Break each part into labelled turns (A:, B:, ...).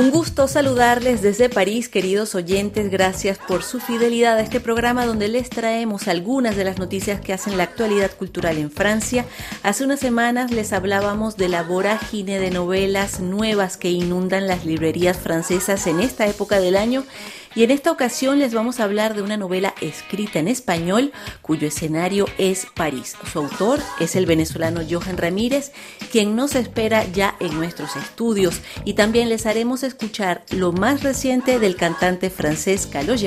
A: Un gusto saludarles desde París, queridos oyentes. Gracias por su fidelidad a este programa donde les traemos algunas de las noticias que hacen la actualidad cultural en Francia. Hace unas semanas les hablábamos de la vorágine de novelas nuevas que inundan las librerías francesas en esta época del año y en esta ocasión les vamos a hablar de una novela escrita en español cuyo escenario es París. Su autor es el venezolano Johan Ramírez, quien nos espera ya en nuestros estudios y también les haremos escuchar lo más reciente del cantante francés Carlos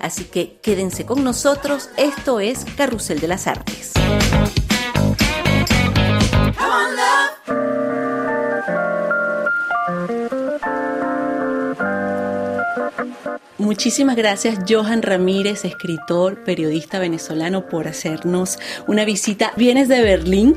A: así que quédense con nosotros, esto es Carrusel de las Artes. Muchísimas gracias Johan Ramírez, escritor, periodista venezolano, por hacernos una visita. Vienes de Berlín,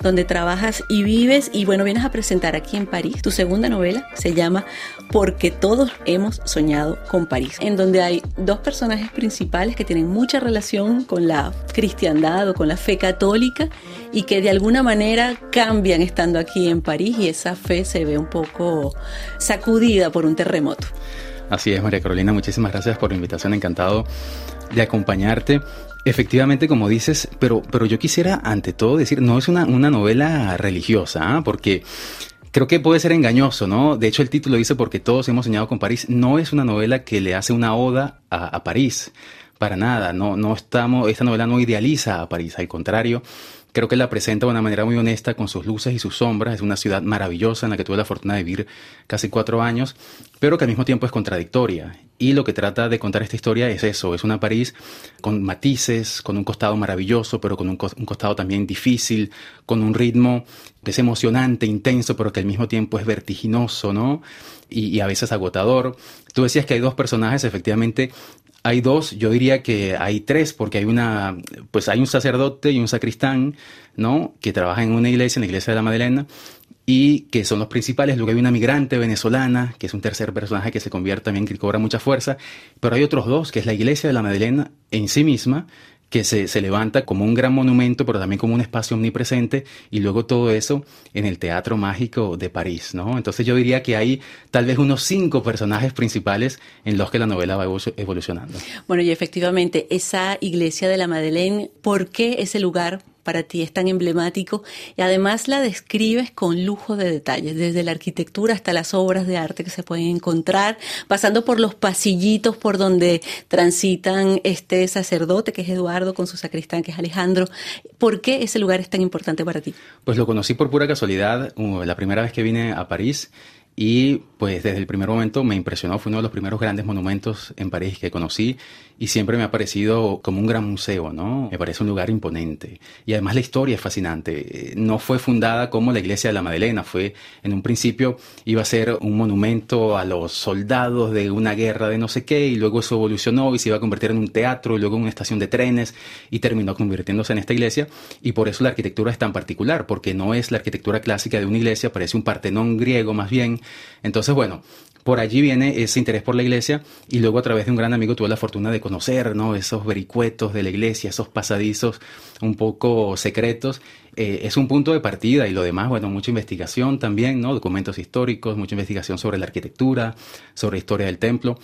A: donde trabajas y vives y bueno, vienes a presentar aquí en París tu segunda novela, se llama Porque todos hemos soñado con París, en donde hay dos personajes principales que tienen mucha relación con la cristiandad o con la fe católica y que de alguna manera cambian estando aquí en París y esa fe se ve un poco sacudida por un terremoto.
B: Así es, María Carolina, muchísimas gracias por la invitación, encantado de acompañarte. Efectivamente, como dices, pero, pero yo quisiera ante todo decir, no es una, una novela religiosa, ¿ah? porque creo que puede ser engañoso, ¿no? De hecho, el título dice porque todos hemos soñado con París. No es una novela que le hace una oda a, a París, para nada. No, no estamos, esta novela no idealiza a París, al contrario, Creo que la presenta de una manera muy honesta con sus luces y sus sombras. Es una ciudad maravillosa en la que tuve la fortuna de vivir casi cuatro años, pero que al mismo tiempo es contradictoria. Y lo que trata de contar esta historia es eso, es una París con matices, con un costado maravilloso, pero con un, costado también difícil, con un ritmo que es emocionante, intenso, pero que al mismo tiempo es vertiginoso, ¿no? Y a veces agotador. Tú decías que hay dos personajes, efectivamente, hay dos, yo diría que hay tres, porque hay una, pues hay un sacerdote y un sacristán, ¿no? Que trabajan en una iglesia, en la iglesia de la Madeleine, y que son los principales. Luego hay una migrante venezolana, que es un tercer personaje que se convierte también, que cobra mucha fuerza. Pero hay otros dos, que es la iglesia de la Madeleine en sí misma, que se, se, levanta como un gran monumento, pero también como un espacio omnipresente, y luego todo eso en el Teatro Mágico de París, ¿no? Entonces yo diría que hay tal vez unos cinco personajes principales en los que la novela va evolucionando.
A: Bueno, y efectivamente, esa iglesia de la Madeleine, ¿por qué ese lugar para ti es tan emblemático y además la describes con lujo de detalles, desde la arquitectura hasta las obras de arte que se pueden encontrar, pasando por los pasillitos por donde transitan este sacerdote que es Eduardo con su sacristán que es Alejandro. ¿Por qué ese lugar es tan importante para ti?
B: Pues lo conocí por pura casualidad, la primera vez que vine a París y pues desde el primer momento me impresionó, fue uno de los primeros grandes monumentos en París que conocí y siempre me ha parecido como un gran museo, ¿no? Me parece un lugar imponente. Y además la historia es fascinante. No fue fundada como la iglesia de la Madeleine, fue en un principio iba a ser un monumento a los soldados de una guerra de no sé qué y luego eso evolucionó y se iba a convertir en un teatro y luego en una estación de trenes y terminó convirtiéndose en esta iglesia y por eso la arquitectura es tan particular, porque no es la arquitectura clásica de una iglesia, parece un partenón griego más bien. Entonces, bueno, por allí viene ese interés por la iglesia y luego a través de un gran amigo tuve la fortuna de conocer ¿no? esos vericuetos de la iglesia, esos pasadizos un poco secretos. Eh, es un punto de partida y lo demás, bueno, mucha investigación también, ¿no? documentos históricos, mucha investigación sobre la arquitectura, sobre la historia del templo.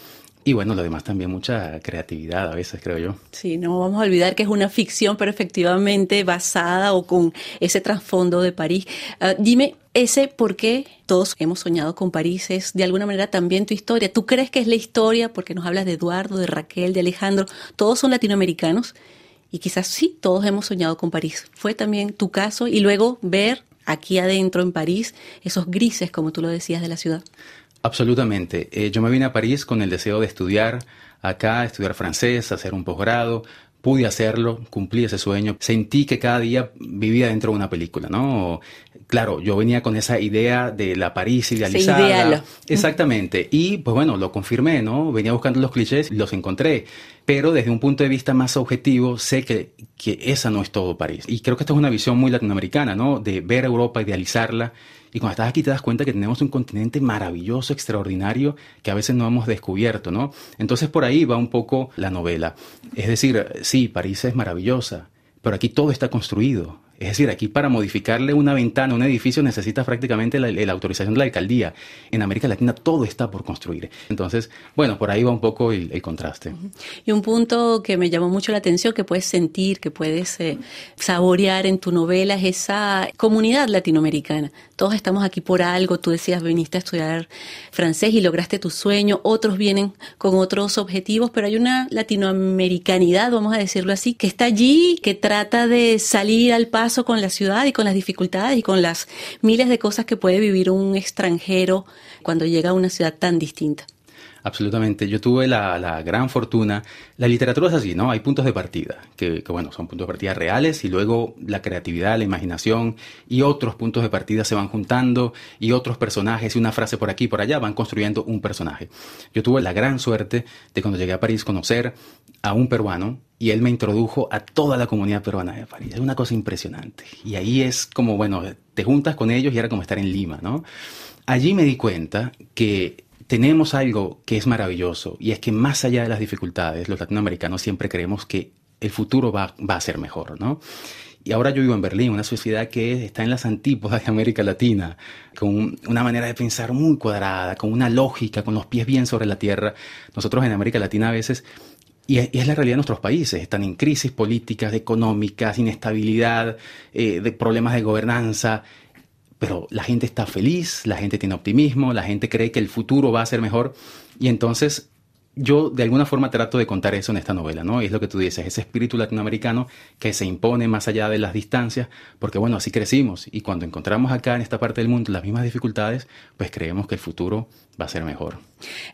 B: Y bueno, lo demás también mucha creatividad a veces, creo yo.
A: Sí, no vamos a olvidar que es una ficción, pero efectivamente basada o con ese trasfondo de París. Uh, dime, ese por qué todos hemos soñado con París es de alguna manera también tu historia. ¿Tú crees que es la historia porque nos hablas de Eduardo, de Raquel, de Alejandro? Todos son latinoamericanos y quizás sí, todos hemos soñado con París. Fue también tu caso y luego ver aquí adentro en París esos grises, como tú lo decías, de la ciudad.
B: Absolutamente. Eh, yo me vine a París con el deseo de estudiar acá, estudiar francés, hacer un posgrado. Pude hacerlo, cumplí ese sueño. Sentí que cada día vivía dentro de una película, ¿no? Claro, yo venía con esa idea de la París idealizada. Exactamente. Y pues bueno, lo confirmé, ¿no? Venía buscando los clichés y los encontré. Pero desde un punto de vista más objetivo, sé que, que esa no es todo París. Y creo que esta es una visión muy latinoamericana, ¿no? De ver Europa, idealizarla Y cuando estás aquí te das cuenta que tenemos un continente maravilloso, extraordinario, que a veces no hemos descubierto, ¿no? Entonces por ahí va un poco la novela. Es decir, sí, París es maravillosa, pero aquí todo está construido. Es decir, aquí para modificarle una ventana, un edificio, necesitas prácticamente la, autorización de la alcaldía. En América Latina todo está por construir. Entonces, bueno, por ahí va un poco el, contraste.
A: Y un punto que me llamó mucho la atención, que puedes sentir, que puedes eh, saborear en tu novela, es esa comunidad latinoamericana. Todos estamos aquí por algo. Tú decías, viniste a estudiar francés y lograste tu sueño. Otros vienen con otros objetivos, pero hay una latinoamericanidad, vamos a decirlo así, que está allí, que trata de salir al paso con la ciudad y con las dificultades y con las miles de cosas que puede vivir un extranjero cuando llega a una ciudad tan distinta.
B: Absolutamente. Yo tuve la, gran fortuna. La literatura es así, ¿no? Hay puntos de partida, que, que, bueno, son puntos de partida reales y luego la creatividad, la imaginación y otros puntos de partida se van juntando y otros personajes y una frase por aquí y por allá van construyendo un personaje. Yo tuve la gran suerte de cuando llegué a París conocer a un peruano y él me introdujo a toda la comunidad peruana de París. Es una cosa impresionante. Y ahí es como, bueno, te juntas con ellos y era como estar en Lima, ¿no? Allí me di cuenta que tenemos algo que es maravilloso y es que más allá de las dificultades, los latinoamericanos siempre creemos que el futuro va, a ser mejor, ¿no? Y ahora yo vivo en Berlín, una sociedad que está en las antípodas de América Latina, con una manera de pensar muy cuadrada, con una lógica, con los pies bien sobre la tierra. Nosotros en América Latina a veces, y es la realidad de nuestros países, están en crisis políticas, económicas, inestabilidad, eh, de problemas de gobernanza, pero la gente está feliz, la gente tiene optimismo, la gente cree que el futuro va a ser mejor y entonces yo de alguna forma trato de contar eso en esta novela, ¿no? Es lo que tú dices, ese espíritu latinoamericano que se impone más allá de las distancias, porque bueno, así crecimos y cuando encontramos acá en esta parte del mundo las mismas dificultades, pues creemos que el futuro va a ser mejor.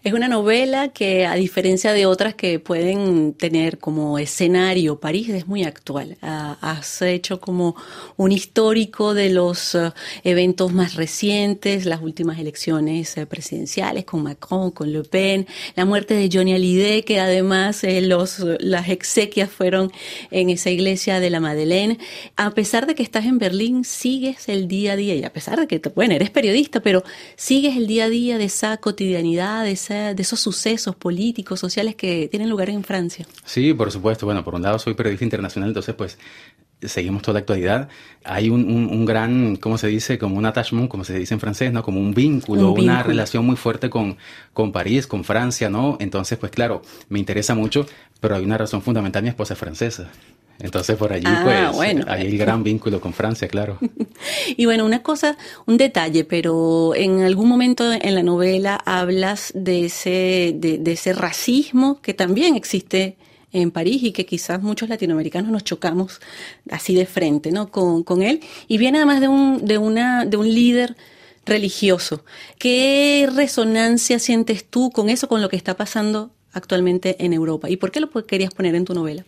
A: Es una novela que, a diferencia de otras que pueden tener como escenario París, es muy actual. Ah, has hecho como un histórico de los eh, eventos más recientes, las últimas elecciones eh, presidenciales con Macron, con Le Pen, la muerte de Johnny Hallyday, que además eh, las exequias fueron en esa iglesia de la Madeleine. A pesar de que estás en Berlín, sigues el día a día, y a pesar de que, bueno, eres periodista, pero sigues el día a día de esa cotidianidad, de, de esos sucesos políticos, sociales que tienen lugar en Francia.
B: Sí, por supuesto. Bueno, por un lado soy periodista internacional, entonces pues seguimos toda la actualidad. Hay un, un, gran, ¿cómo se dice? Como un attachment, como se dice en francés, ¿no? Como un vínculo, una relación muy fuerte con, con París, con Francia, ¿no? Entonces, pues claro, me interesa mucho, pero hay una razón fundamental, mi esposa es francesa. Entonces por allí ah, pues hay el gran vínculo con Francia, claro.
A: y bueno, una cosa, un detalle, pero en algún momento en la novela hablas de ese, de, ese racismo que también existe en París y que quizás muchos latinoamericanos nos chocamos así de frente, ¿no? Con, con él. Y viene además de un, de una, de un líder religioso. ¿Qué resonancia sientes tú con eso, con lo que está pasando actualmente en Europa? ¿Y por qué lo querías poner en tu novela?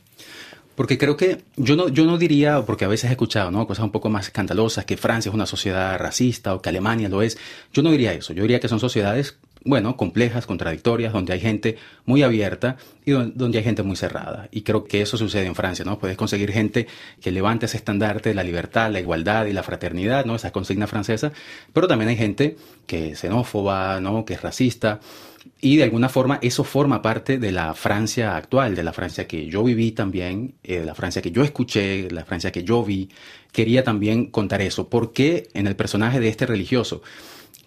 B: Porque creo que yo no, yo no diría, porque a veces he escuchado ¿no? cosas un poco más escandalosas, que Francia es una sociedad racista o que Alemania lo es. Yo no diría eso. Yo diría que son sociedades, bueno, complejas, contradictorias, donde hay gente muy abierta y donde hay gente muy cerrada. Y creo que eso sucede en Francia, ¿no? Puedes conseguir gente que levante ese estandarte de la libertad, la igualdad y la fraternidad, ¿no? Esa consigna francesa. Pero también hay gente que es xenófoba, ¿no? Que es racista. Y de alguna forma eso forma parte de la Francia actual, de la Francia que yo viví también, eh, de la Francia que yo escuché, la Francia que yo vi. Quería también contar eso. ¿Por qué en el personaje de este religioso?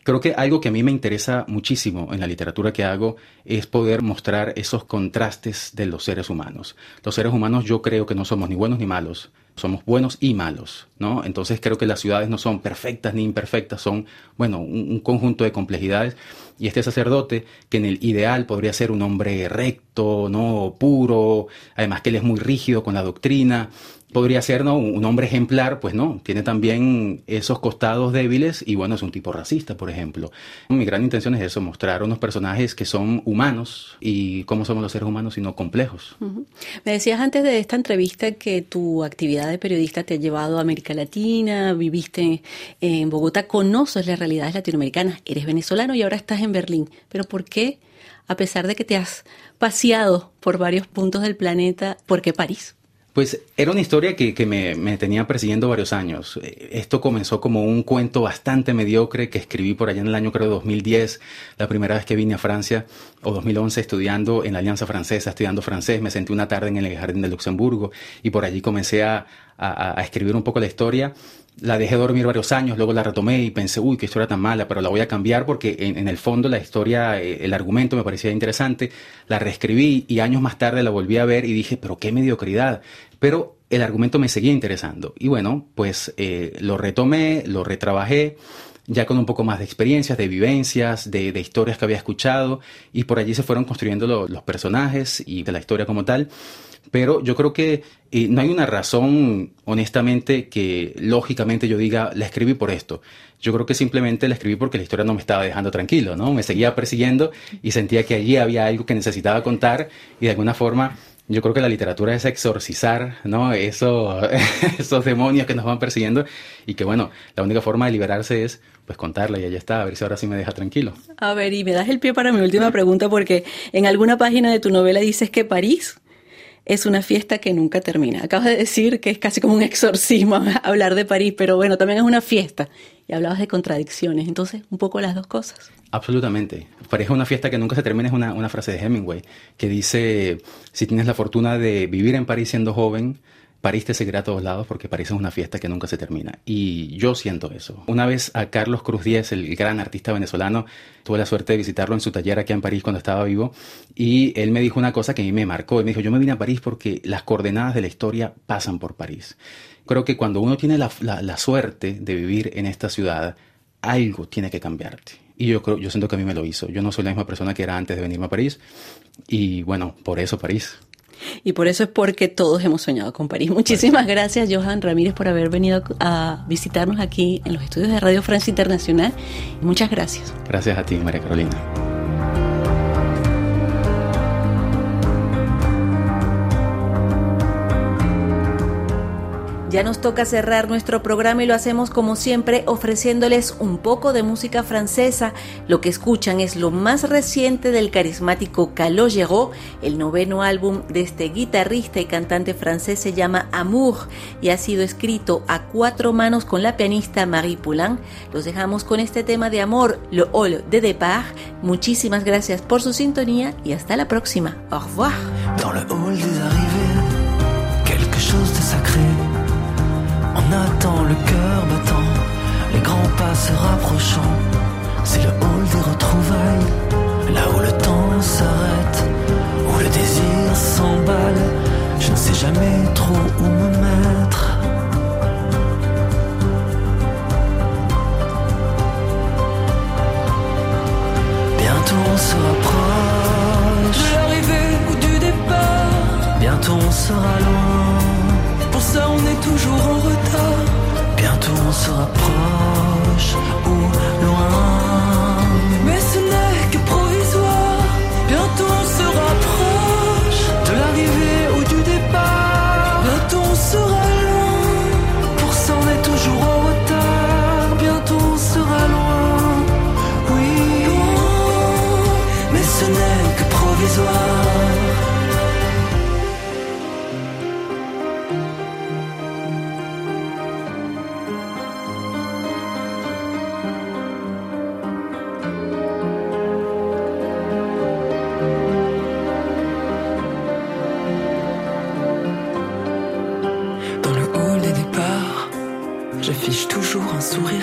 B: Creo que algo que a mí me interesa muchísimo en la literatura que hago es poder mostrar esos contrastes de los seres humanos. Los seres humanos yo creo que no somos ni buenos ni malos, somos buenos y malos, ¿no? Entonces creo que las ciudades no son perfectas ni imperfectas, son, bueno, un, conjunto de complejidades. Y este sacerdote, que en el ideal podría ser un hombre recto, ¿no? Puro, además que él es muy rígido con la doctrina, podría ser ¿no? un hombre ejemplar, pues no, tiene también esos costados débiles y bueno, es un tipo racista, por ejemplo. Mi gran intención es eso, mostrar unos personajes que son humanos y cómo somos los seres humanos, sino complejos.
A: Me decías antes de esta entrevista que tu actividad de periodista te ha llevado a América Latina, viviste en Bogotá, conoces las realidades latinoamericanas, eres venezolano y ahora estás en Berlín, pero ¿por qué? A pesar de que te has paseado por varios puntos del planeta, ¿por qué París?
B: Pues era una historia que, me, me, tenía persiguiendo varios años. Esto comenzó como un cuento bastante mediocre que escribí por allá en el año creo 2010, la primera vez que vine a Francia, o 2011 estudiando en la Alianza Francesa, estudiando francés. Me senté una tarde en el Jardín de Luxemburgo y por allí comencé a, a, escribir un poco la historia la dejé dormir varios años, luego la retomé y pensé, uy, qué historia tan mala, pero la voy a cambiar porque en, el fondo la historia, eh, el argumento me parecía interesante, la reescribí y años más tarde la volví a ver y dije, pero qué mediocridad, pero el argumento me seguía interesando. Y bueno, pues eh, lo retomé, lo retrabajé, ya con un poco más de experiencias, de vivencias, de, historias que había escuchado, y por allí se fueron construyendo los personajes y de la historia como tal pero yo creo que eh, no hay una razón, honestamente, que lógicamente yo diga, la escribí por esto. Yo creo que simplemente la escribí porque la historia no me estaba dejando tranquilo, ¿no? Me seguía persiguiendo y sentía que allí había algo que necesitaba contar y de alguna forma yo creo que la literatura es exorcizar, ¿no? Eso, esos demonios que nos van persiguiendo y que bueno, la única forma de liberarse es pues contarla y ya está, a ver si ahora sí me deja tranquilo.
A: A ver, y me das el pie para mi última pregunta porque en alguna página de tu novela dices que París es una fiesta que nunca termina. Acabas de decir que es casi como un exorcismo hablar de París, pero bueno, también es una fiesta. Y hablabas de contradicciones, entonces un poco las dos cosas.
B: Absolutamente. París es una fiesta que nunca se termina, es una, una frase de Hemingway, que dice, si tienes la fortuna de vivir en París siendo joven, París te seguirá a todos lados porque París es una fiesta que nunca se termina. Y yo siento eso. Una vez a Carlos Cruz Díez, el gran artista venezolano, tuve la suerte de visitarlo en su taller aquí en París cuando estaba vivo y él me dijo una cosa que a mí me marcó. Y me dijo, yo me vine a París porque las coordenadas de la historia pasan por París. Creo que cuando uno tiene la, la, suerte de vivir en esta ciudad, algo tiene que cambiarte. Y yo creo, yo siento que a mí me lo hizo. Yo no soy la misma persona que era antes de venirme a París. Y bueno, por eso París.
A: Y por eso es porque todos hemos soñado con París. Muchísimas gracias, Johan Ramírez, por haber venido a visitarnos aquí en los estudios de Radio Francia Internacional. Muchas gracias.
B: Gracias a ti, María Carolina.
A: Ya nos toca cerrar nuestro programa y lo hacemos como siempre ofreciéndoles un poco de música francesa. Lo que escuchan es lo más reciente del carismático Calogero. El noveno álbum de este guitarrista y cantante francés se llama Amour y ha sido escrito a cuatro manos con la pianista Marie Poulain. Los dejamos con este tema de amor, Le Hall de Départ. Muchísimas gracias por su sintonía y hasta la próxima. Au revoir.
C: Dans le hall des arrivées, quelque chose de sacré. Attend le cœur battant, les grands pas se rapprochant. C'est le hall des retrouvailles, là où le temps s'arrête, où le désir s'emballe. Je ne sais jamais trop où me mettre. Bientôt on se rapproche de l'arrivée ou du départ. Bientôt on sera loin ça on est toujours en. sera propre.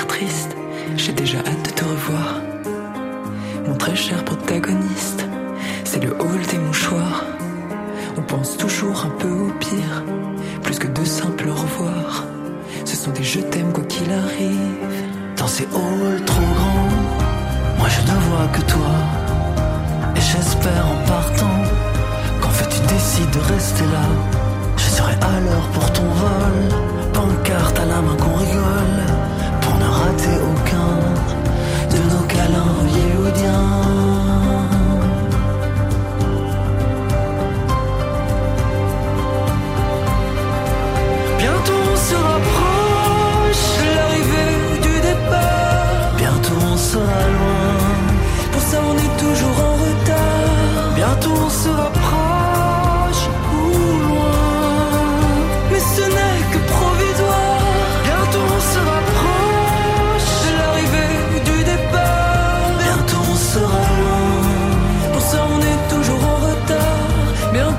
C: triste, j'ai déjà hâte de te revoir. Mon très cher protagoniste, c'est le hall des mouchoirs. On pense toujours un peu au pire, plus que de simples au revoir. Ce sont des je t'aime quoi qu'il arrive. Dans ces halls trop grands, moi je ne vois que toi. Et j'espère en partant qu'en fait tu décides de rester là. Je serai à l'heure pour ton vol, pancarte à la main qu'on rigole raté aucun de nos câlins.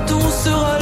D: tout sera